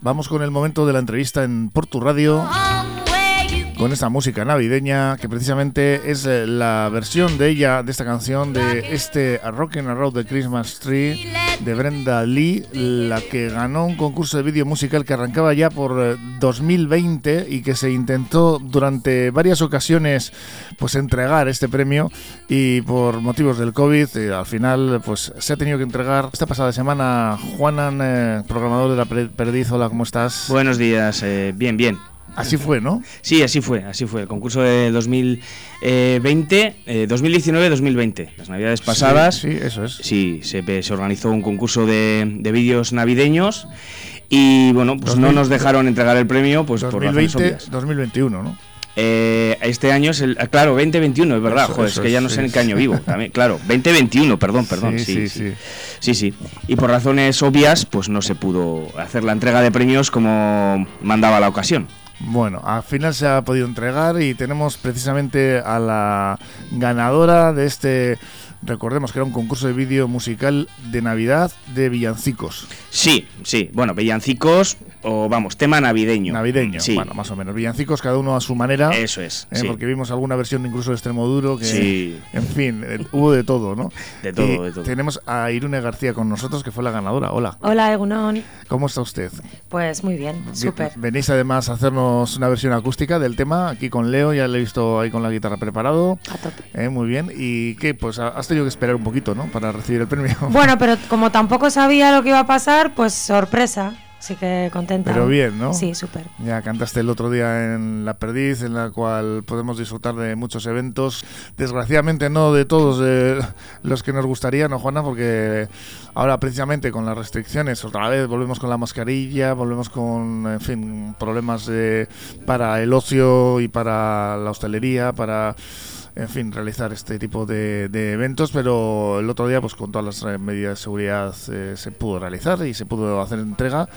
Vamos con el momento de la entrevista en Portu Radio con esta música navideña que precisamente es eh, la versión de ella, de esta canción, de este A Rockin' Around the Christmas Tree de Brenda Lee, la que ganó un concurso de vídeo musical que arrancaba ya por 2020 eh, y que se intentó durante varias ocasiones pues entregar este premio y por motivos del COVID eh, al final pues se ha tenido que entregar esta pasada semana Juanan, programador de la Perdiz, hola, ¿cómo estás? Buenos días, bien, bien. Así fue, ¿no? Sí, así fue, así fue. El concurso de 2020, 2019-2020, eh, las navidades pasadas. Sí, eso es. Sí, se, organizó un concurso de, vídeos navideños y bueno, pues no nos dejaron entregar el premio pues 2020, por 2021, ¿no? Eh, este año es el. Ah, claro, 2021, es verdad. Joder, es que ya no sé en qué año vivo. También, claro, 2021, perdón, perdón. Sí sí, sí sí Y por razones obvias, pues no se pudo hacer la entrega de premios como mandaba la ocasión. Bueno, al final se ha podido entregar y tenemos precisamente a la ganadora de este Recordemos que era un concurso de vídeo musical de Navidad de villancicos. Sí, sí. Bueno, villancicos o vamos, tema navideño. Navideño, sí. bueno, más o menos. Villancicos cada uno a su manera. Eso es. ¿eh? Porque vimos alguna versión incluso de extremo duro que, sí. en fin, hubo de todo, ¿no? De todo, de todo. Tenemos a Irune García con nosotros, que fue la ganadora. Hola. Hola, Egunon. ¿Cómo está usted? Pues muy bien, súper. Venís además a hacernos una versión acústica del tema aquí con Leo, ya le he visto ahí con la guitarra preparado. A tope. ¿Eh? muy bien. ¿Y qué? Pues has tenido que esperar un poquito, ¿no? Para recibir el premio. Bueno, pero como tampoco sabía lo que iba a pasar, pues sorpresa. Así que contenta. Pero bien, ¿no? Sí, súper. Ya cantaste el otro día en La Perdiz, en la cual podemos disfrutar de muchos eventos. Desgraciadamente no de todos los que nos gustaría, ¿no, Juana? Porque ahora precisamente con las restricciones, otra vez volvemos con la mascarilla, volvemos con, en fin, problemas para el ocio y para la hostelería, para en fin, realizar este tipo de, eventos, pero el otro día, pues con todas las eh, medidas de seguridad, eh, se pudo realizar y se pudo hacer entrega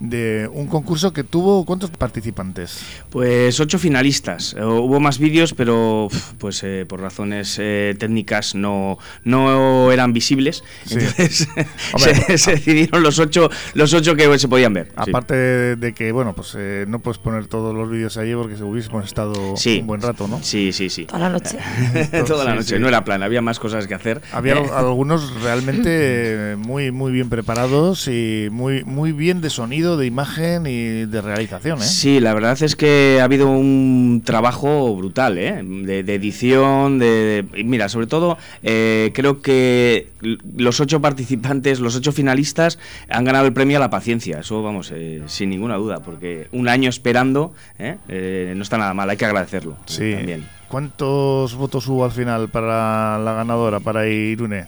de un concurso que tuvo ¿cuántos participantes? Pues ocho finalistas. Eh, hubo más vídeos, pero pues eh, por razones eh, técnicas no, no eran visibles. Entonces se, decidieron los ocho los ocho que se podían ver. Aparte de que bueno pues no puedes poner todos los vídeos allí porque se hubiésemos estado un buen rato, ¿no? Sí, sí, sí. Toda la noche. Toda la noche. No era plan, había más cosas que hacer. Había algunos realmente muy muy bien preparados y muy muy bien de sonido de imagen y de realización. ¿eh? Sí, la verdad es que ha habido un trabajo brutal ¿eh? de, edición, de, Mira, sobre todo eh, creo que los ocho participantes, los ocho finalistas han ganado el premio a la paciencia. Eso, vamos, eh, sin ninguna duda, porque un año esperando no está nada mal, hay que agradecerlo. Sí. ¿Cuántos votos hubo al final para la ganadora, para Irune?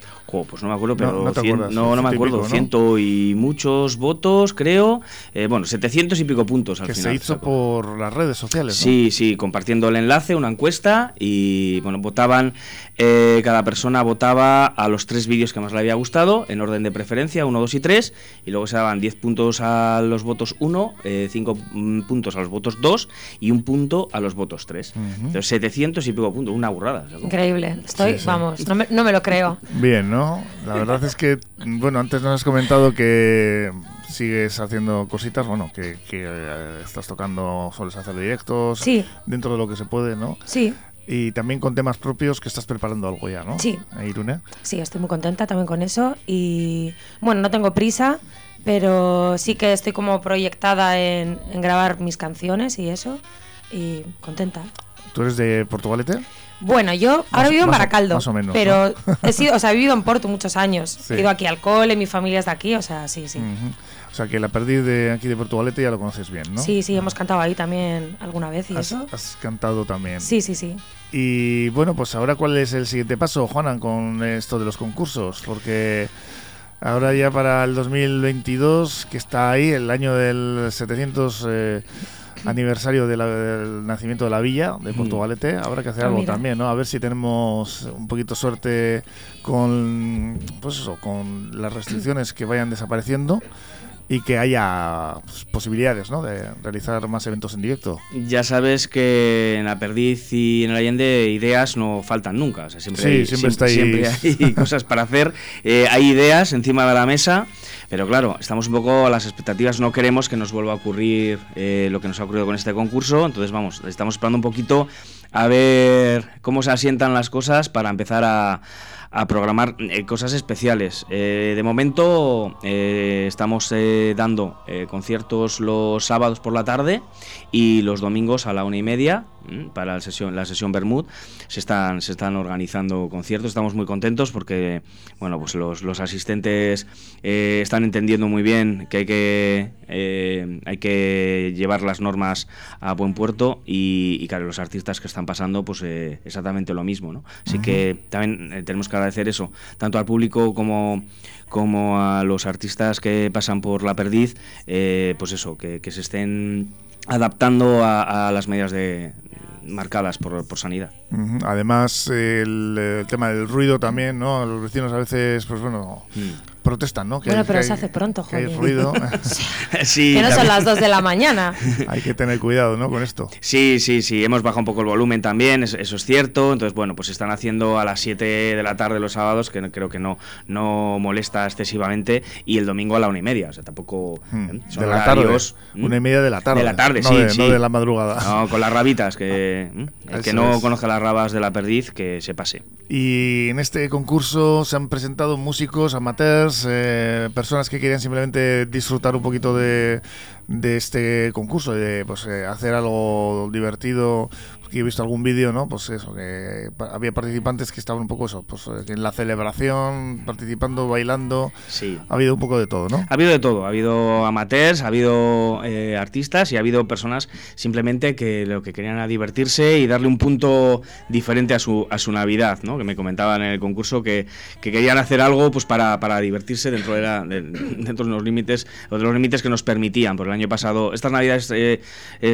pues no me acuerdo, pero no, no, me acuerdo, ciento y muchos votos, creo. Eh, bueno, 700 y pico puntos al que final. se hizo por las redes sociales. Sí, sí, compartiendo el enlace, una encuesta y bueno, votaban, eh, cada persona votaba a los tres vídeos que más le había gustado, en orden de preferencia, 1, 2 y 3, y luego se daban 10 puntos a los votos 1, 5 eh, puntos a los votos 2 y un punto a los votos 3. Entonces, 700 y pico puntos, una burrada. Increíble, estoy, vamos, no me, no me lo creo. Bien, ¿no? La verdad es que, bueno, antes nos has comentado que sigues haciendo cositas, bueno, que, eh, estás tocando, sueles hacer directos, sí. dentro de lo que se puede, ¿no? Sí. Y también con temas propios que estás preparando algo ya, ¿no? Sí. Irune. Sí, estoy muy contenta también con eso y, bueno, no tengo prisa, pero sí que estoy como proyectada en, en grabar mis canciones y eso, y contenta. ¿Tú eres de Portugalete? Bueno, yo ahora vivo en Baracaldo. Más o menos. Pero he sido, o sea, he vivido en Porto muchos años. He ido aquí al cole, mi familia es de aquí, o sea, sí, sí. O sea, que la perdiz de aquí de Portugalete ya lo conoces bien, ¿no? Sí, sí, hemos cantado ahí también alguna vez y ¿Has, eso. Has cantado también. Sí, sí, sí. Y bueno, pues ahora, ¿cuál es el siguiente paso, Juanan, con esto de los concursos? Porque ahora ya para el 2022, que está ahí, el año del 700 aniversario del nacimiento de la villa de. Portugalete, habrá que hacer ah, algo también, ¿no? A ver si tenemos un poquito suerte con, pues eso, con las restricciones que vayan desapareciendo y que haya pues, posibilidades ¿no? de realizar más eventos en directo. Ya sabes que en la Perdiz y en el Allende ideas no faltan nunca. O sea, siempre, hay, siempre, hay cosas para hacer. Eh, hay ideas encima de la mesa, pero claro, estamos un poco a las expectativas. No queremos que nos vuelva a ocurrir eh, lo que nos ha ocurrido con este concurso. Entonces, vamos, estamos esperando un poquito a ver cómo se asientan las cosas para empezar a a programar eh, cosas especiales. Eh, de momento eh, estamos dando conciertos los sábados por la tarde y los domingos a la una y media para la sesión, la sesión Bermud. Se están, se están organizando conciertos, estamos muy contentos porque bueno, pues los, los asistentes están entendiendo muy bien que hay que, hay que llevar las normas a buen puerto y, claro, los artistas que están pasando pues exactamente lo mismo. ¿no? Así que también tenemos que agradecer eso, tanto al público como como a los artistas que pasan por la perdiz, pues eso, que, que se estén adaptando a, las medidas de, marcadas por, por sanidad. Además, el, tema del ruido también, ¿no? Los vecinos a veces, pues bueno, mm protestan, ¿no? Que bueno, pero se hace pronto, joder. Que hay ruido. sí, que no son las 2 de la mañana. hay que tener cuidado, ¿no? Con esto. Sí, sí, sí. Hemos bajado un poco el volumen también, eso, es cierto. Entonces, bueno, pues están haciendo a las 7 de la tarde los sábados, que creo que no, no molesta excesivamente, y el domingo a la una y media. O sea, tampoco. Hmm. ¿eh? de la tarde. Una y media de la tarde. De la tarde, no sí, de, sí. No de la madrugada. No, con las rabitas, que ¿eh? el que no conozca las rabas de la perdiz, que se pase. Y en este concurso se han presentado músicos, amateurs, eh, personas que querían simplemente disfrutar un poquito de, de este concurso, de pues, eh, hacer algo divertido, he visto algún vídeo, ¿no? Pues eso, que había participantes que estaban un poco eso, pues eh, en la celebración, participando, bailando. Sí. Ha habido un poco de todo, ¿no? Ha habido de todo. Ha habido amateurs, ha habido eh, artistas y ha habido personas simplemente que lo que querían era divertirse y darle un punto diferente a su, a su Navidad, ¿no? Que me comentaban en el concurso que, que querían hacer algo pues para, para divertirse dentro de, la, dentro de los límites de los límites que nos permitían. Por el año pasado, estas Navidades eh,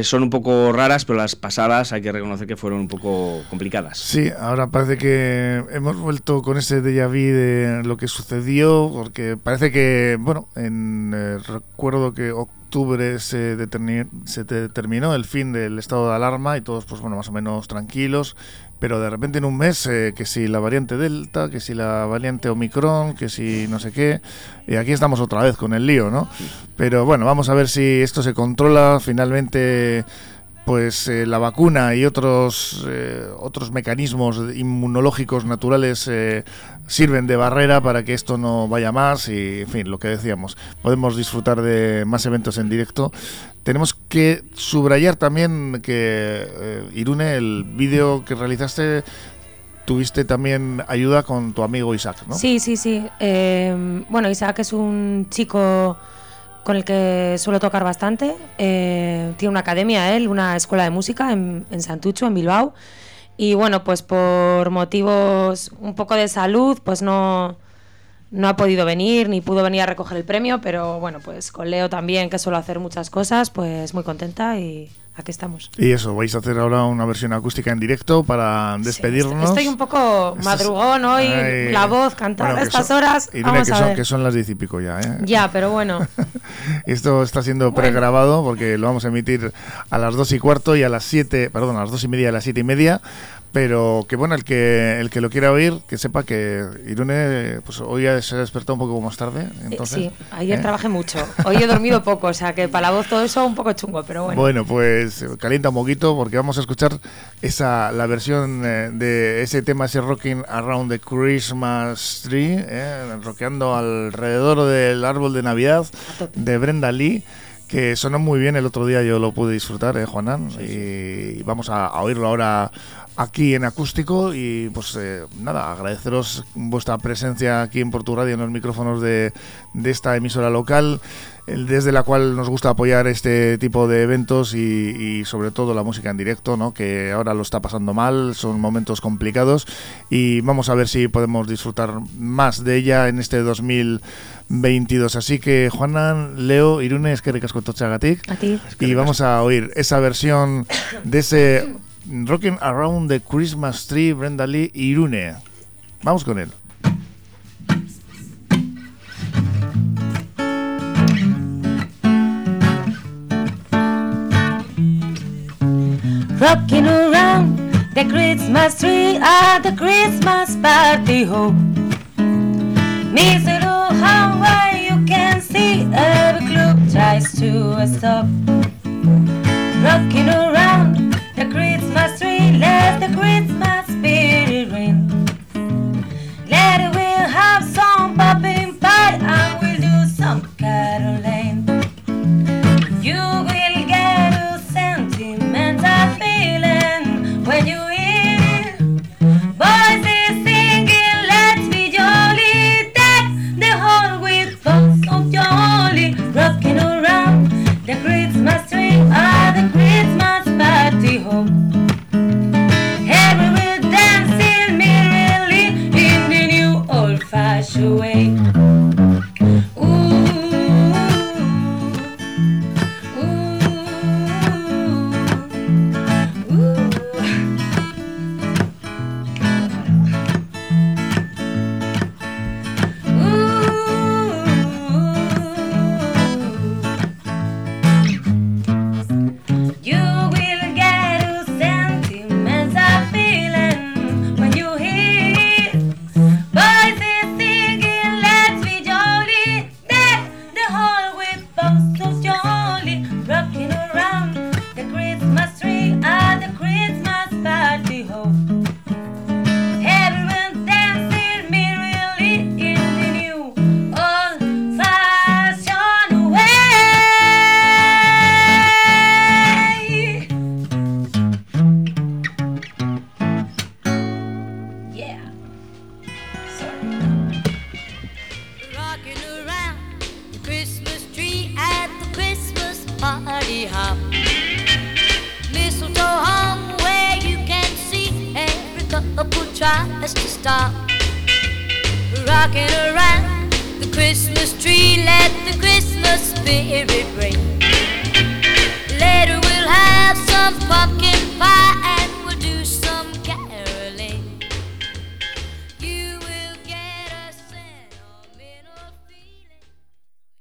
son un poco raras, pero las pasadas hay que reconocer conocer que fueron un poco complicadas. Sí, ahora parece que hemos vuelto con ese déjà vu de lo que sucedió, porque parece que, bueno, en eh, recuerdo que octubre se, se determinó el fin del estado de alarma y todos, pues bueno, más o menos tranquilos, pero de repente en un mes, eh, que si la variante Delta, que si la variante Omicron, que si no sé qué, y aquí estamos otra vez con el lío, ¿no? Pero bueno, vamos a ver si esto se controla finalmente pues eh, la vacuna y otros eh, otros mecanismos inmunológicos naturales eh, sirven de barrera para que esto no vaya más y en fin lo que decíamos podemos disfrutar de más eventos en directo tenemos que subrayar también que Irune el vídeo que realizaste tuviste también ayuda con tu amigo Isaac ¿no? sí sí sí bueno Isaac es un chico con el que suelo tocar bastante. Eh, tiene una academia, él, una escuela de música en, Santucho, en Bilbao. Y bueno, pues por motivos un poco de salud, pues no, no ha podido venir ni pudo venir a recoger el premio, pero bueno, pues con Leo también, que suelo hacer muchas cosas, pues muy contenta y aquí estamos. Y eso, vais a hacer ahora una versión acústica en directo para despedirnos. estoy un poco madrugón hoy, la voz, cantar a estas horas. Y Vamos que, a son, que son las diez y pico ya, ¿eh? Ya, pero bueno. Esto está siendo pregrabado porque lo vamos a emitir a las dos y cuarto y a las siete, perdón, a las dos y media y a las siete y media pero que bueno, el que el que lo quiera oír, que sepa que Irune pues hoy se ha despertado un poco más tarde. Eh, entonces, sí, ayer ¿eh? trabajé mucho. Hoy he dormido poco, o sea que para la voz todo eso un poco chungo, pero bueno. Bueno, pues calienta un poquito porque vamos a escuchar esa la versión eh, de ese tema, ese Rocking Around the Christmas Tree, eh, rockeando alrededor del árbol de Navidad de Brenda Lee que sonó muy bien el otro día, yo lo pude disfrutar, ¿eh, Juanan? Y vamos a, oírlo ahora aquí en acústico y pues eh, nada, agradeceros vuestra presencia aquí en Portu Radio en los micrófonos de, de esta emisora local desde la cual nos gusta apoyar este tipo de eventos y, sobre todo la música en directo, ¿no? que ahora lo está pasando mal, son momentos complicados y vamos a ver si podemos disfrutar más de ella en este 2022. Así que Juana, Leo, Irune, es que recasco A ti. Y vamos a oír esa versión de ese Rocking Around the Christmas Tree, Brenda Lee y Irune. Vamos con él. Rocking around the Christmas tree at the Christmas party ho. Miserable how well you can see every club tries to stop. Rocking around tree, let the Christmas away. tries to stop. Rocking around the Christmas tree, let the Christmas spirit ring. Later we'll have some pumpkin pie.